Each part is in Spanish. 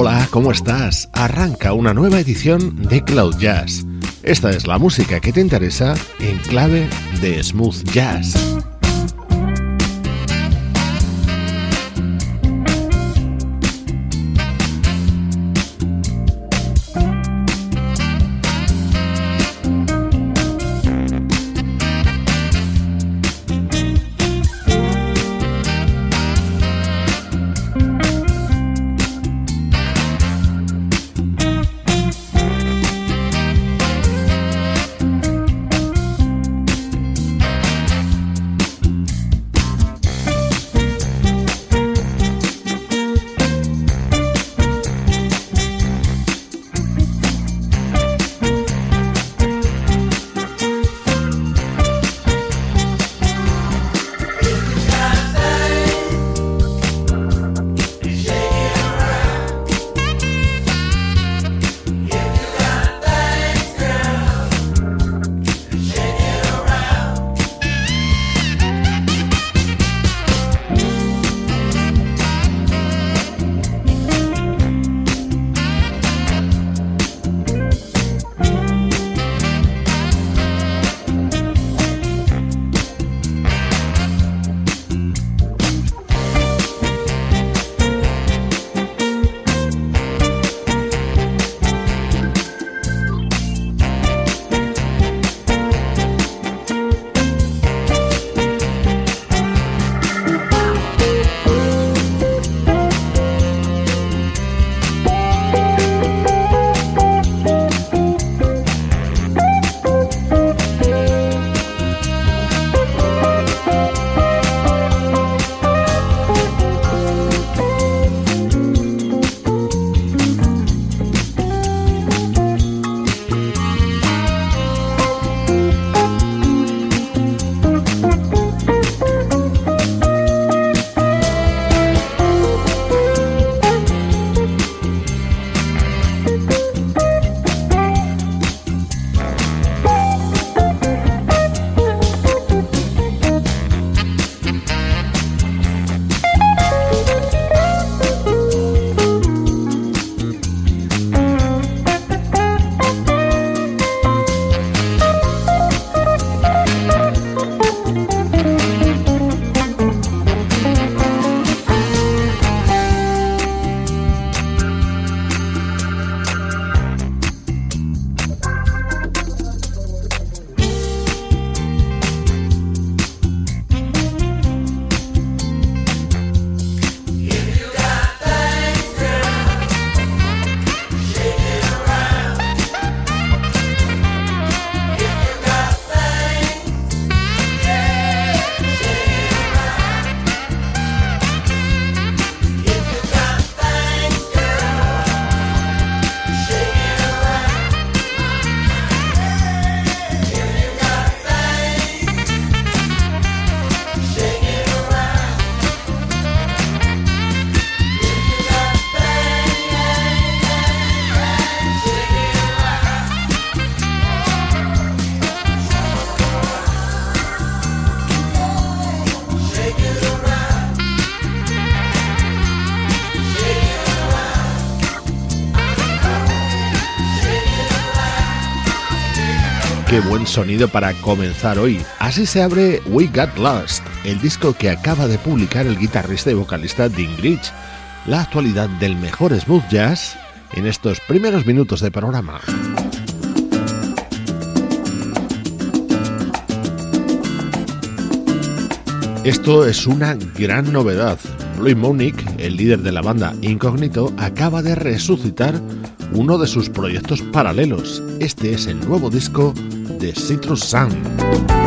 Hola, ¿cómo estás? Arranca una nueva edición de Cloud Jazz. Esta es la música que te interesa en clave de smooth jazz. Sonido para comenzar hoy. Así se abre We Got Lost, el disco que acaba de publicar el guitarrista y vocalista Dean Grich, la actualidad del mejor smooth jazz en estos primeros minutos de programa. Esto es una gran novedad. Louis Monique, el líder de la banda Incognito, acaba de resucitar uno de sus proyectos paralelos. Este es el nuevo disco de Citrus.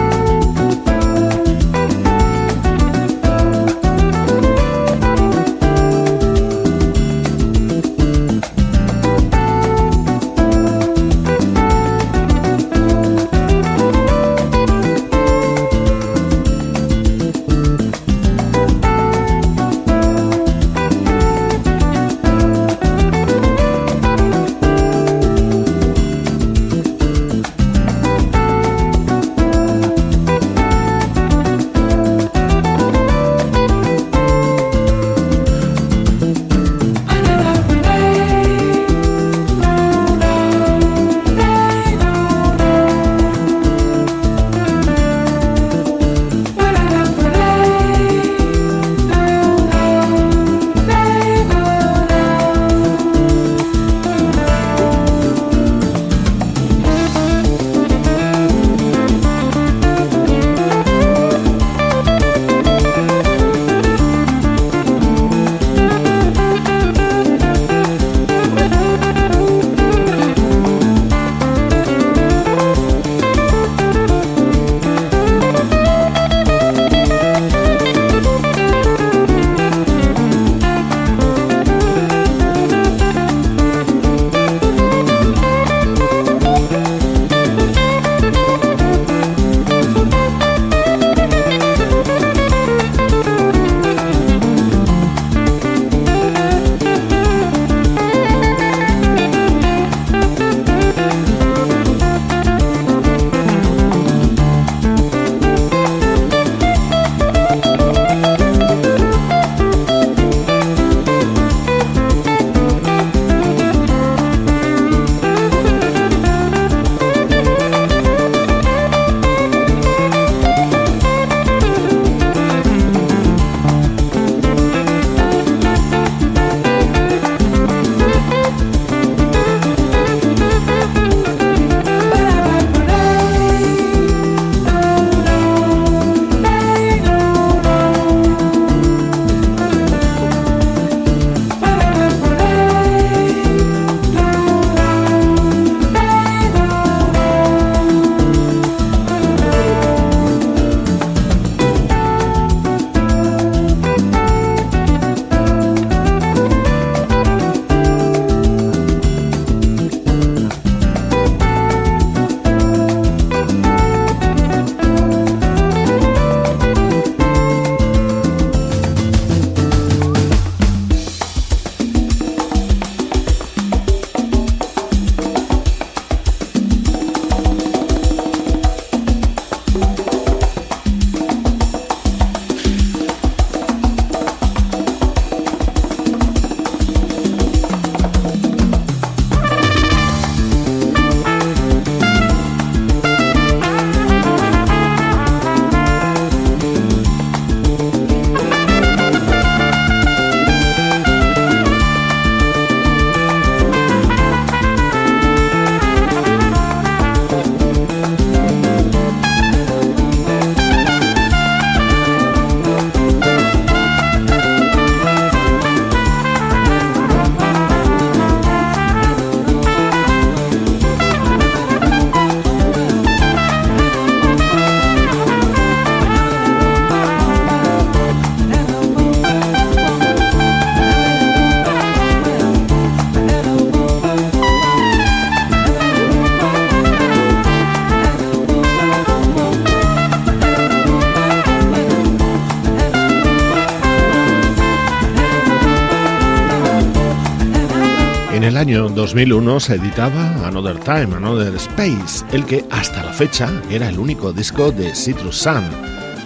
2001 se editaba Another Time, Another Space, el que hasta la fecha era el único disco de Citrus Sun.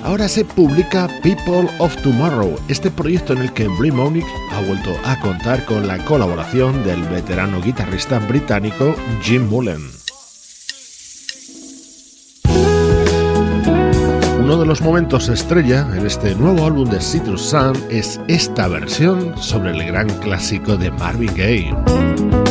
Ahora se publica People of Tomorrow, este proyecto en el que Blimonic ha vuelto a contar con la colaboración del veterano guitarrista británico Jim Mullen. Uno de los momentos estrella en este nuevo álbum de Citrus Sun es esta versión sobre el gran clásico de Marvin Gaye.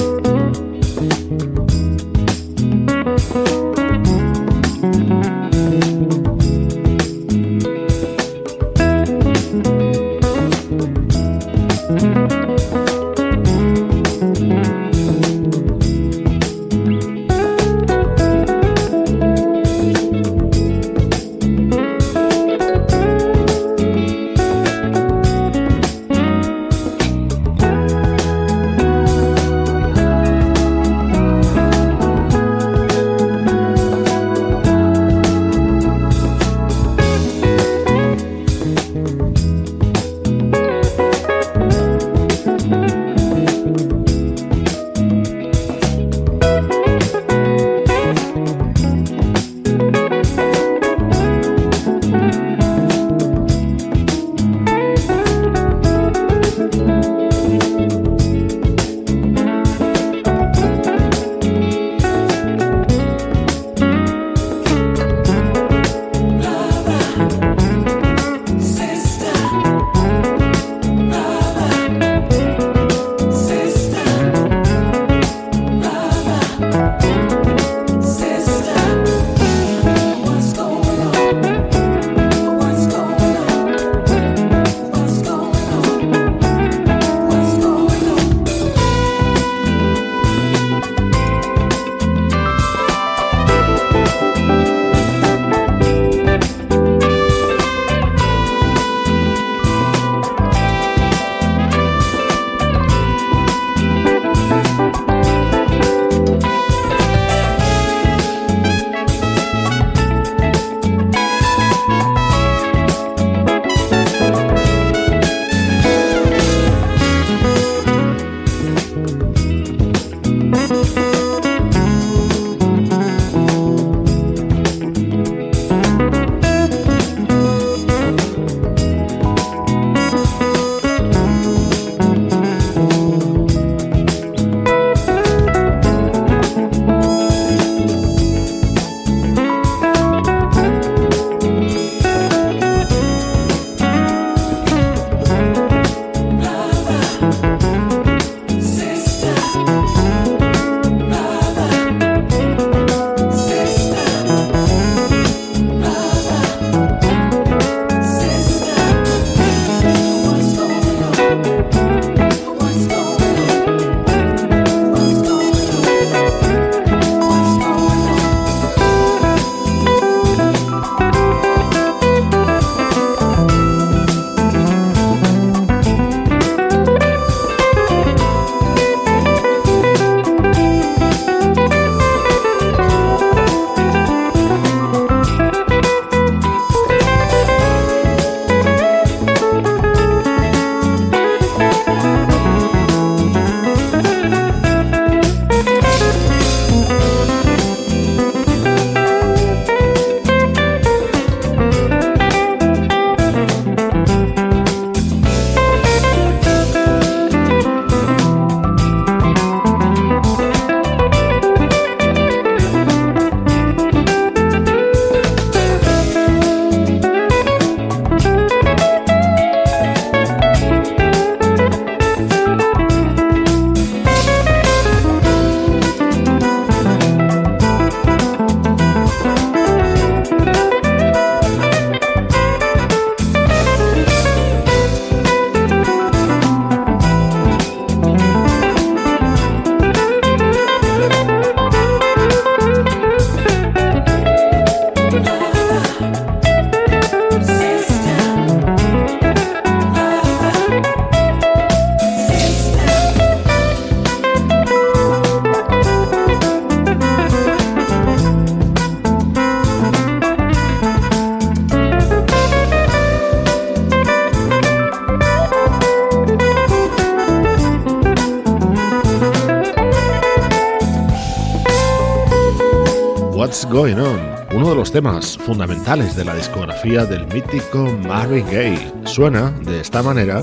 What's Going On, uno de los temas fundamentales de la discografía del mítico Marvin Gaye. Suena de esta manera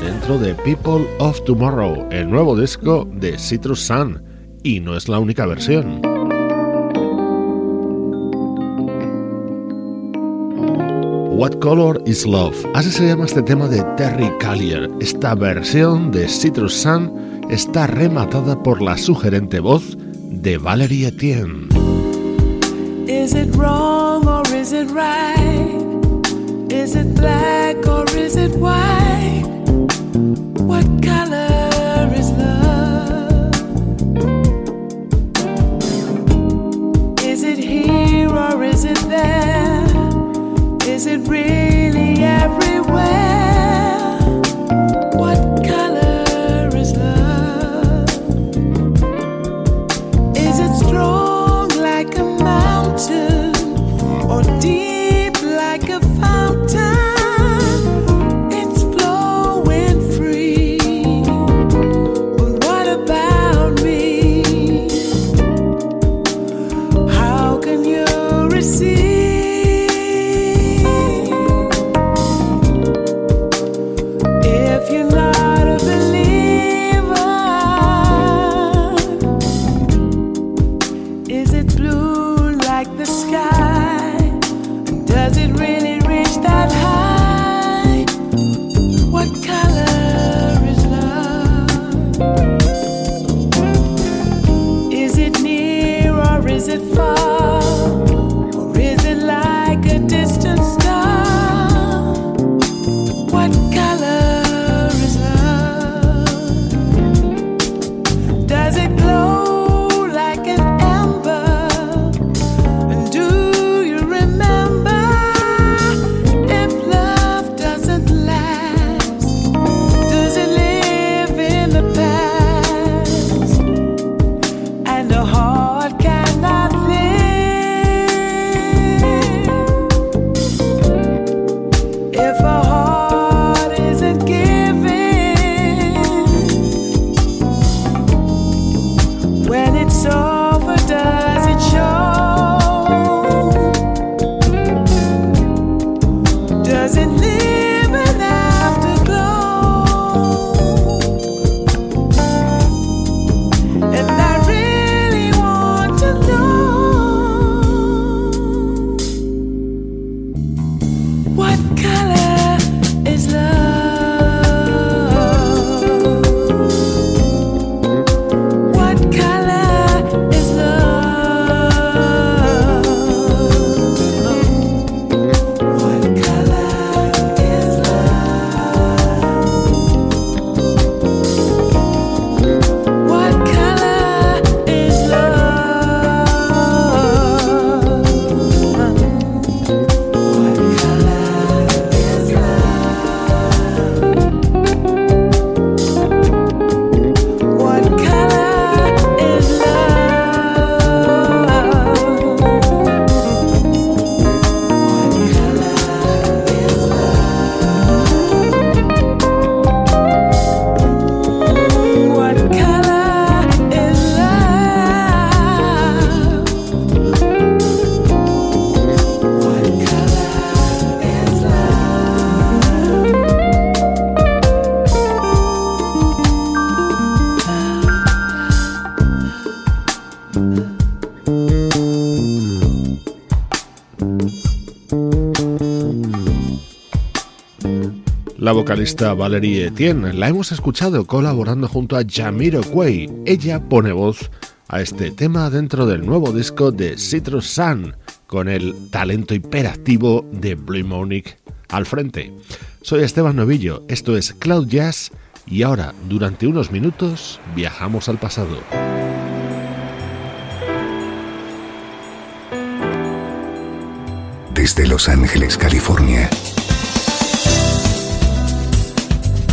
dentro de People of Tomorrow, el nuevo disco de Citrus Sun, y no es la única versión. What Color is Love, así se llama este tema de Terry Callier. Esta versión de Citrus Sun está rematada por la sugerente voz de Valerie Etienne. Is it wrong or is it right? Is it black or is it white? What color is love? Is it here or is it there? Is it really la vocalista Valerie Etienne. La hemos escuchado colaborando junto a Jamiro Quay. Ella pone voz a este tema dentro del nuevo disco de Citrus Sun, con el talento hiperactivo de Blue Monique al frente. Soy Esteban Novillo, esto es Cloud Jazz y ahora, durante unos minutos, viajamos al pasado. Desde Los Ángeles, California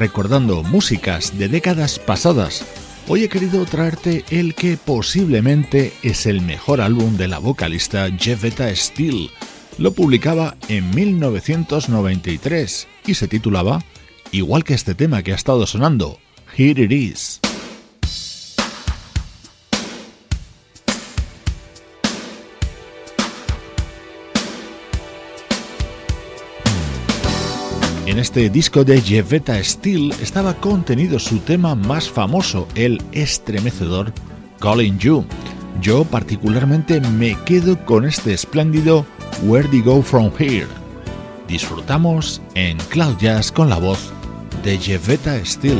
Recordando músicas de décadas pasadas. Hoy he querido traerte el que posiblemente es el mejor álbum de la vocalista Jeffetta Steele. Lo publicaba en 1993 y se titulaba, igual que este tema que ha estado sonando, Here It Is. Este disco de Jevetta Steel estaba contenido su tema más famoso, el estremecedor Calling You. Yo particularmente me quedo con este espléndido Where Do You Go From Here. Disfrutamos en Cloud Jazz con la voz de Jevetta Steel.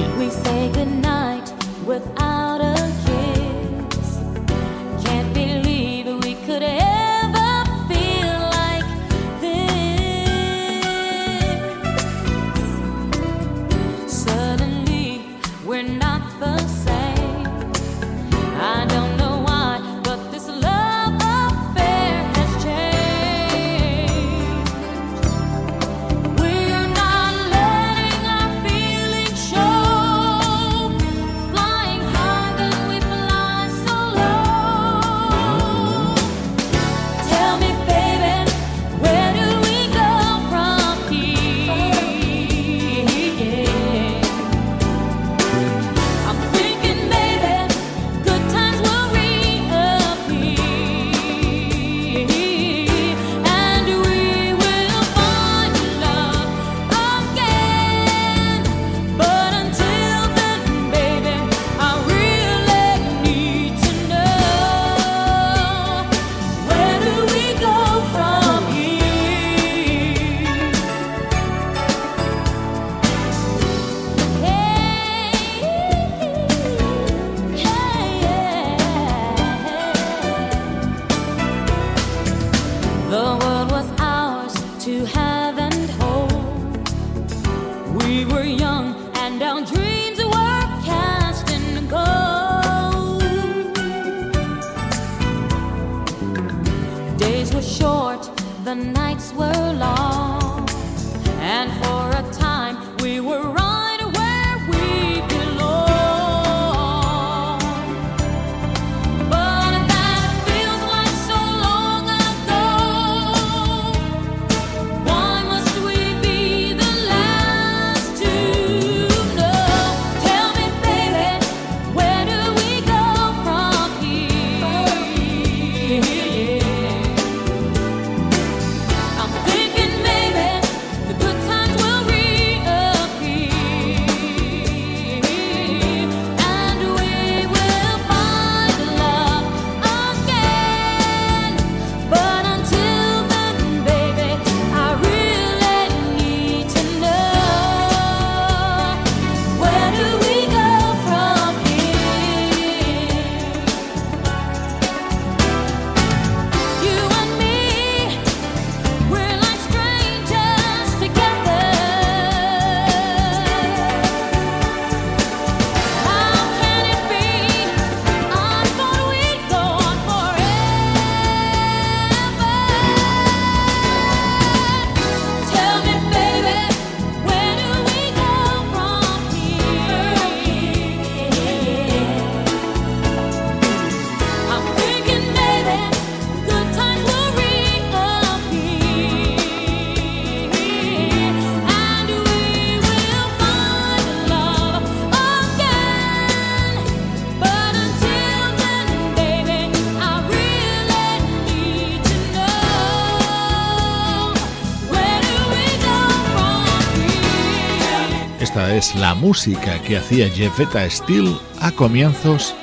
Es la música que hacía Jeffetta Steele a comienzos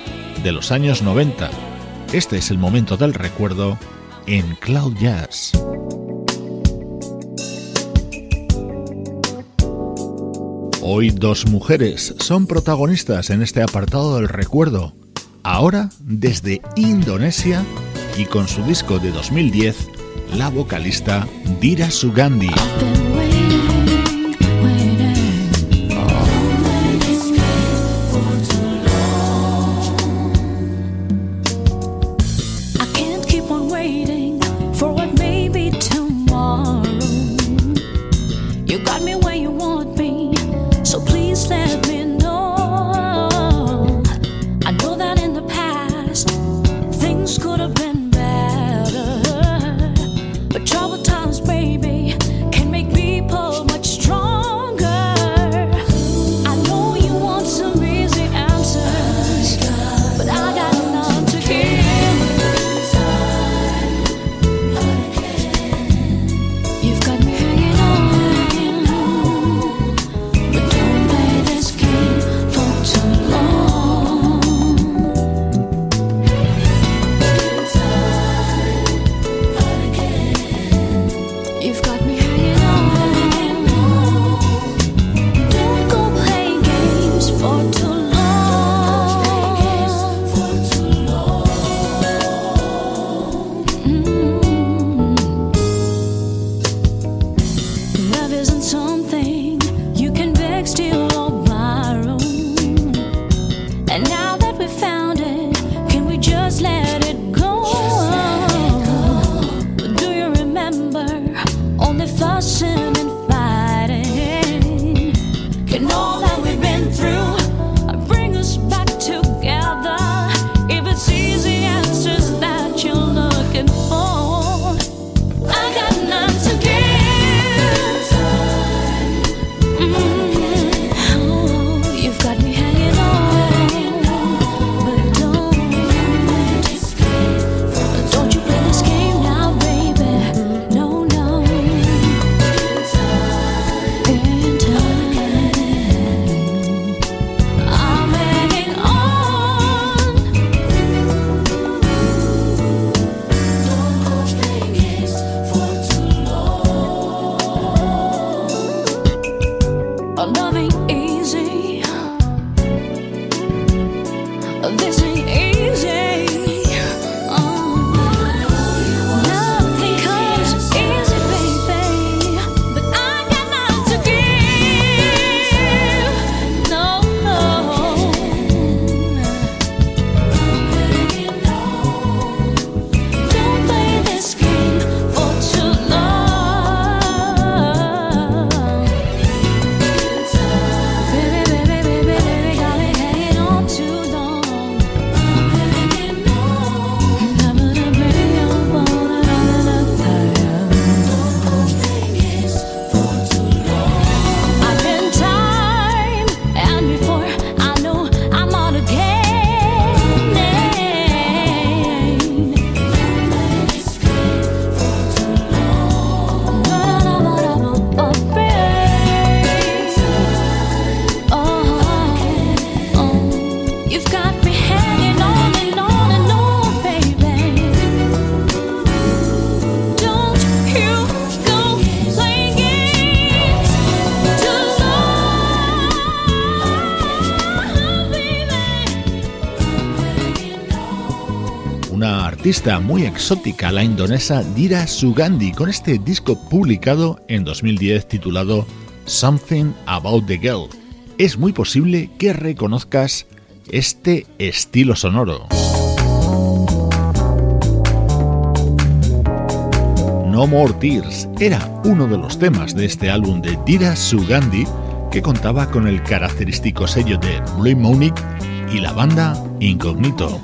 de los años 90. Este es el momento del recuerdo en Cloud Jazz. Hoy dos mujeres son protagonistas en este apartado del recuerdo. Ahora desde Indonesia y con su disco de 2010, la vocalista Dira Sugandi. Muy exótica, la indonesa Dira Sugandi, con este disco publicado en 2010 titulado Something About the Girl. Es muy posible que reconozcas este estilo sonoro. No More Tears era uno de los temas de este álbum de Dira Sugandi que contaba con el característico sello de Blue Monique y la banda Incognito.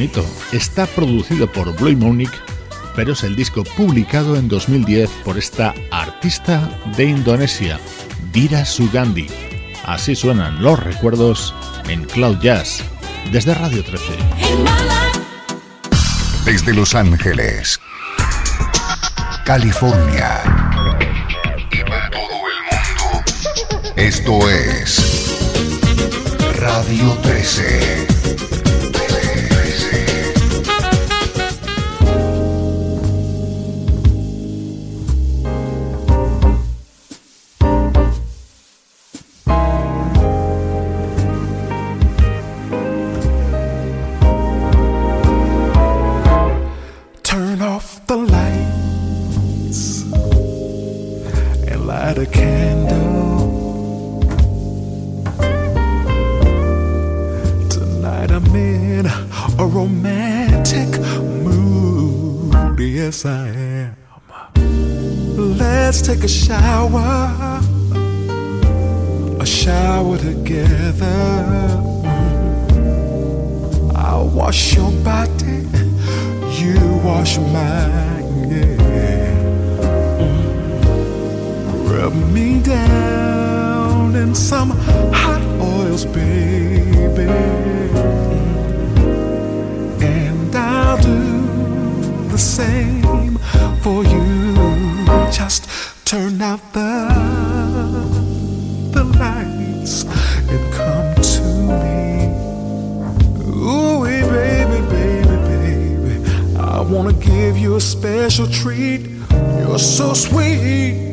Está producido por Blue Monique, pero es el disco publicado en 2010 por esta artista de Indonesia, Dira Sugandi. Así suenan los recuerdos en Cloud Jazz, desde Radio 13. Desde Los Ángeles, California y para todo el mundo, esto es Radio 13. Some hot oils, baby. And I'll do the same for you. Just turn out the the lights and come to me. Ooh, baby, baby, baby. I wanna give you a special treat. You're so sweet.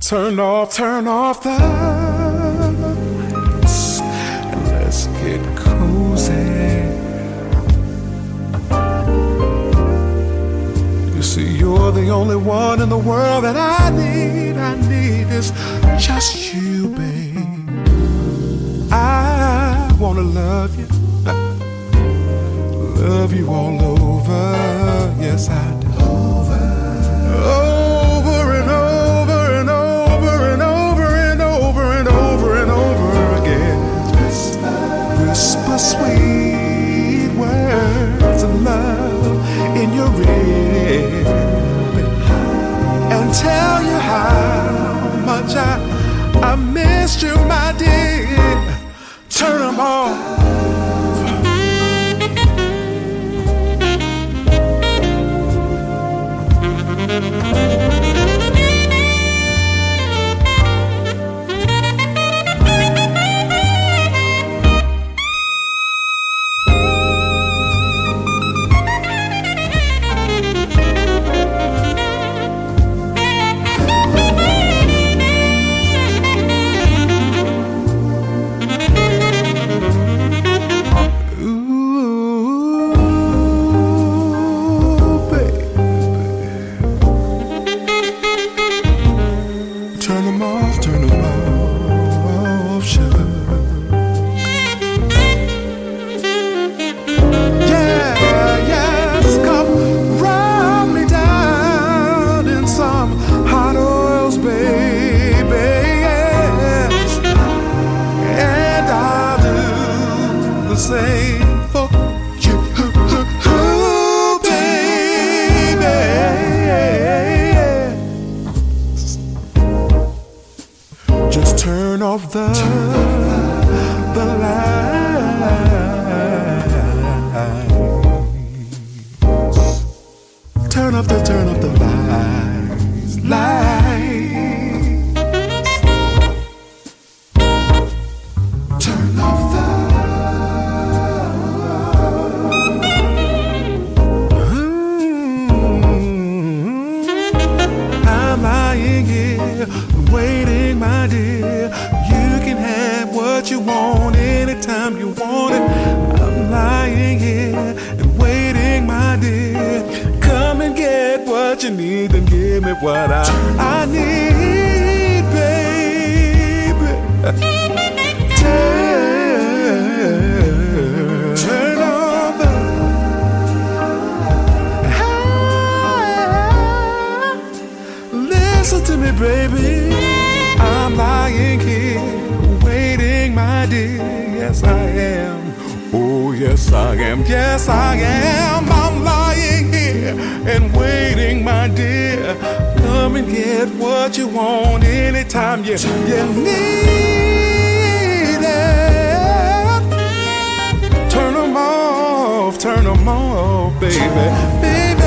Turn off, turn off the you're the only one in the world that I need. I need is just you, babe. I wanna love you, love you all over. Yes, I do. Over, over and over and over and over and over and over and over again. Whisper sweet words of love in your ear tell you how much I I missed you, my dear. And get what you want anytime you, you need it. Turn them off, turn them off, baby, baby.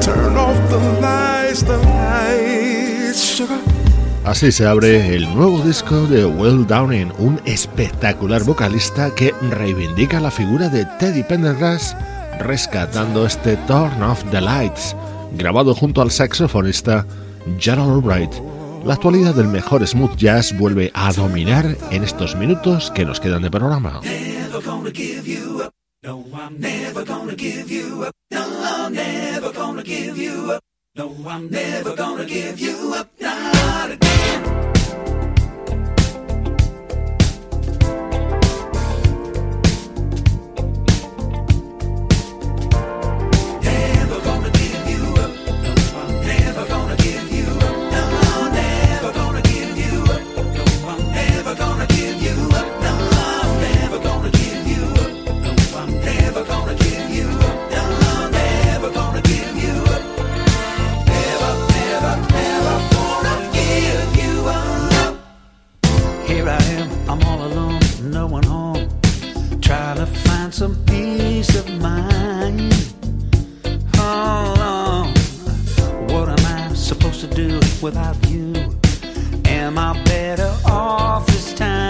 Turn off the lights, the lights, sugar. Así se abre el nuevo disco de Will Downing, un espectacular vocalista que reivindica la figura de Teddy Pendergrass rescatando este Turn Off the Lights, grabado junto al saxofonista Gerald Albright. La actualidad del mejor smooth jazz vuelve a dominar en estos minutos que nos quedan de programa. find some peace of mind. Oh, what am I supposed to do without you? Am I better off this time?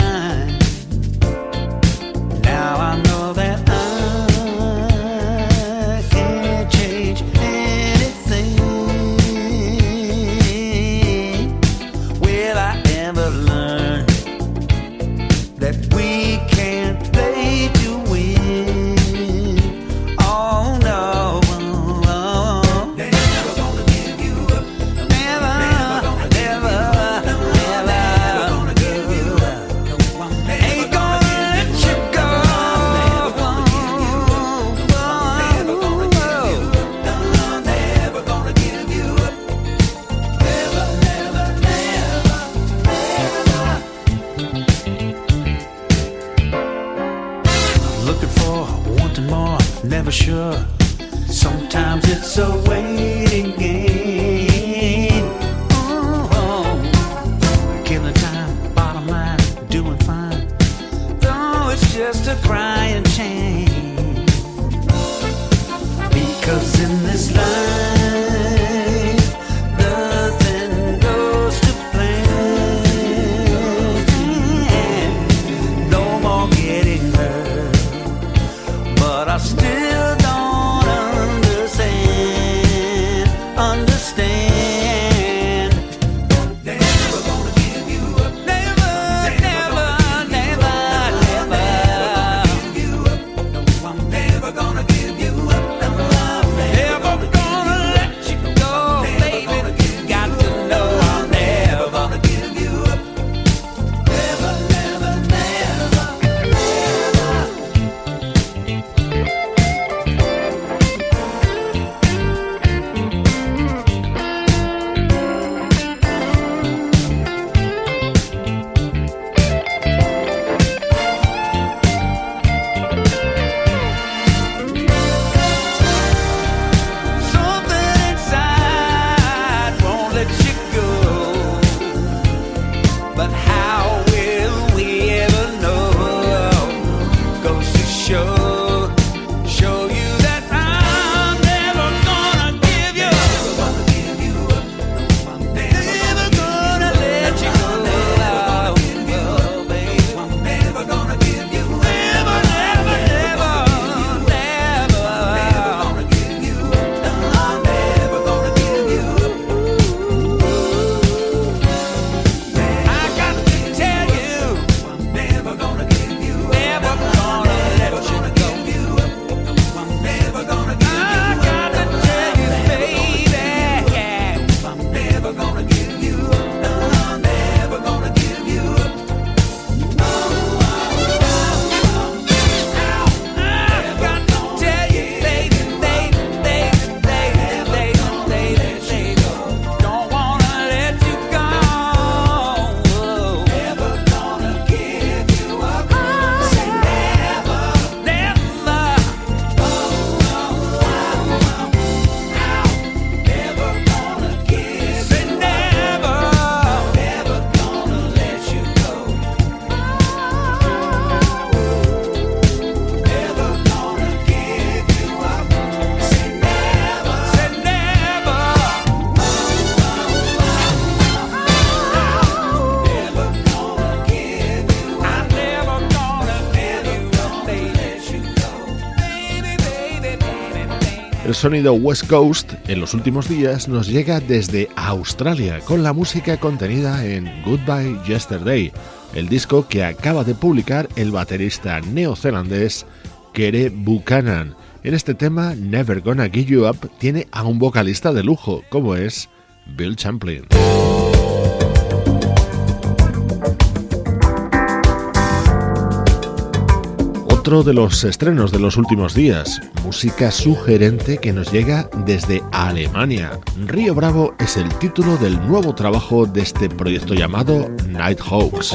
El sonido West Coast en los últimos días nos llega desde Australia con la música contenida en Goodbye Yesterday, el disco que acaba de publicar el baterista neozelandés Kere Buchanan. En este tema, Never Gonna Give You Up tiene a un vocalista de lujo, como es Bill Champlin. Otro de los estrenos de los últimos días, música sugerente que nos llega desde Alemania. Río Bravo es el título del nuevo trabajo de este proyecto llamado Nighthawks.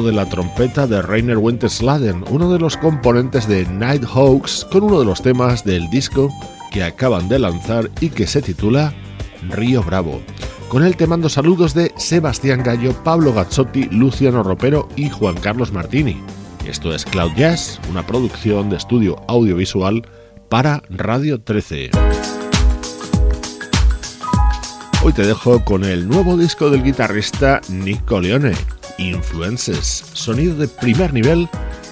De la trompeta de Rainer Wintersladen, uno de los componentes de Nighthawks, con uno de los temas del disco que acaban de lanzar y que se titula Río Bravo. Con él te mando saludos de Sebastián Gallo, Pablo Gazzotti, Luciano Ropero y Juan Carlos Martini. Esto es Cloud Jazz, una producción de estudio audiovisual para Radio 13. Hoy te dejo con el nuevo disco del guitarrista Nick Coleone, Influences, sonido de primer nivel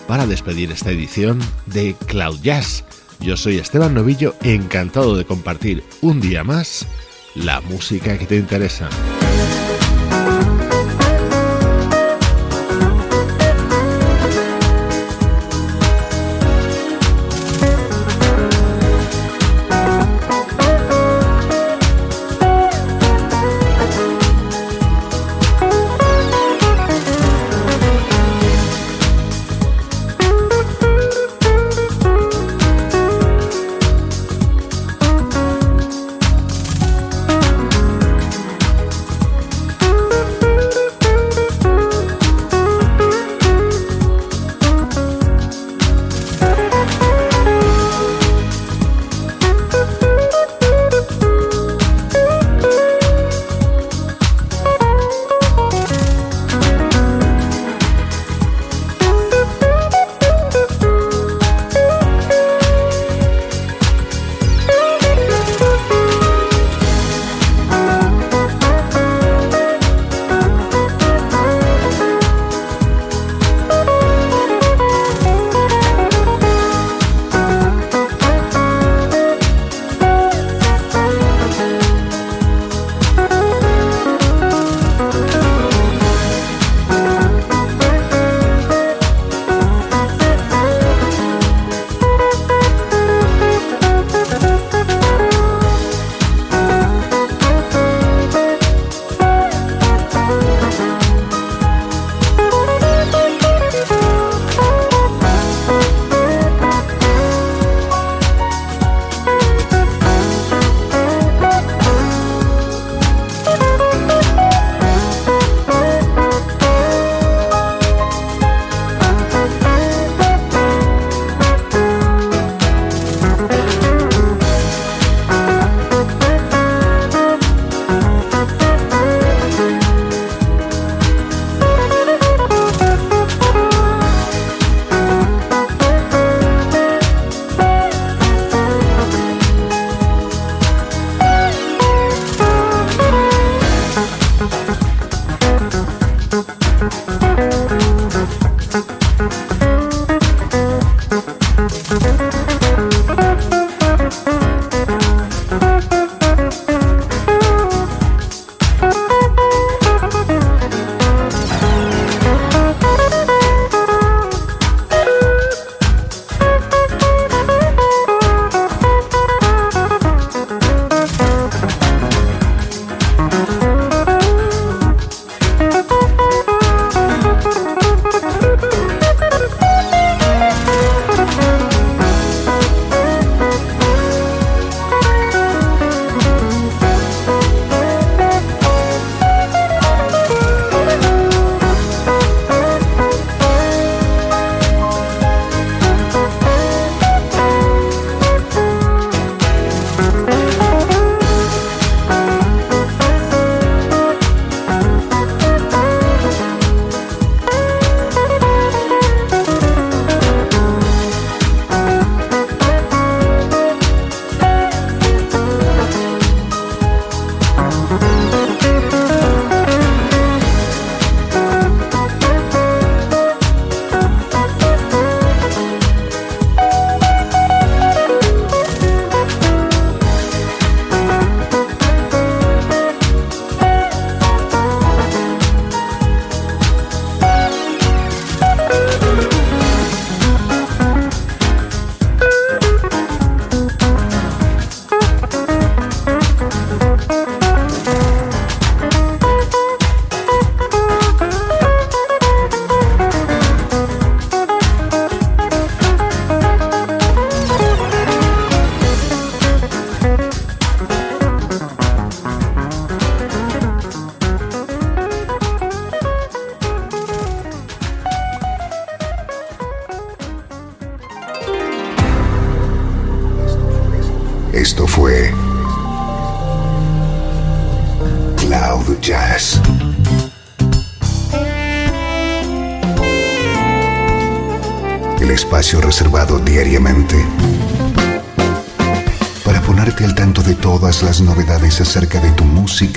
para despedir esta edición de Cloud Jazz. Yo soy Esteban Novillo, encantado de compartir un día más la música que te interesa.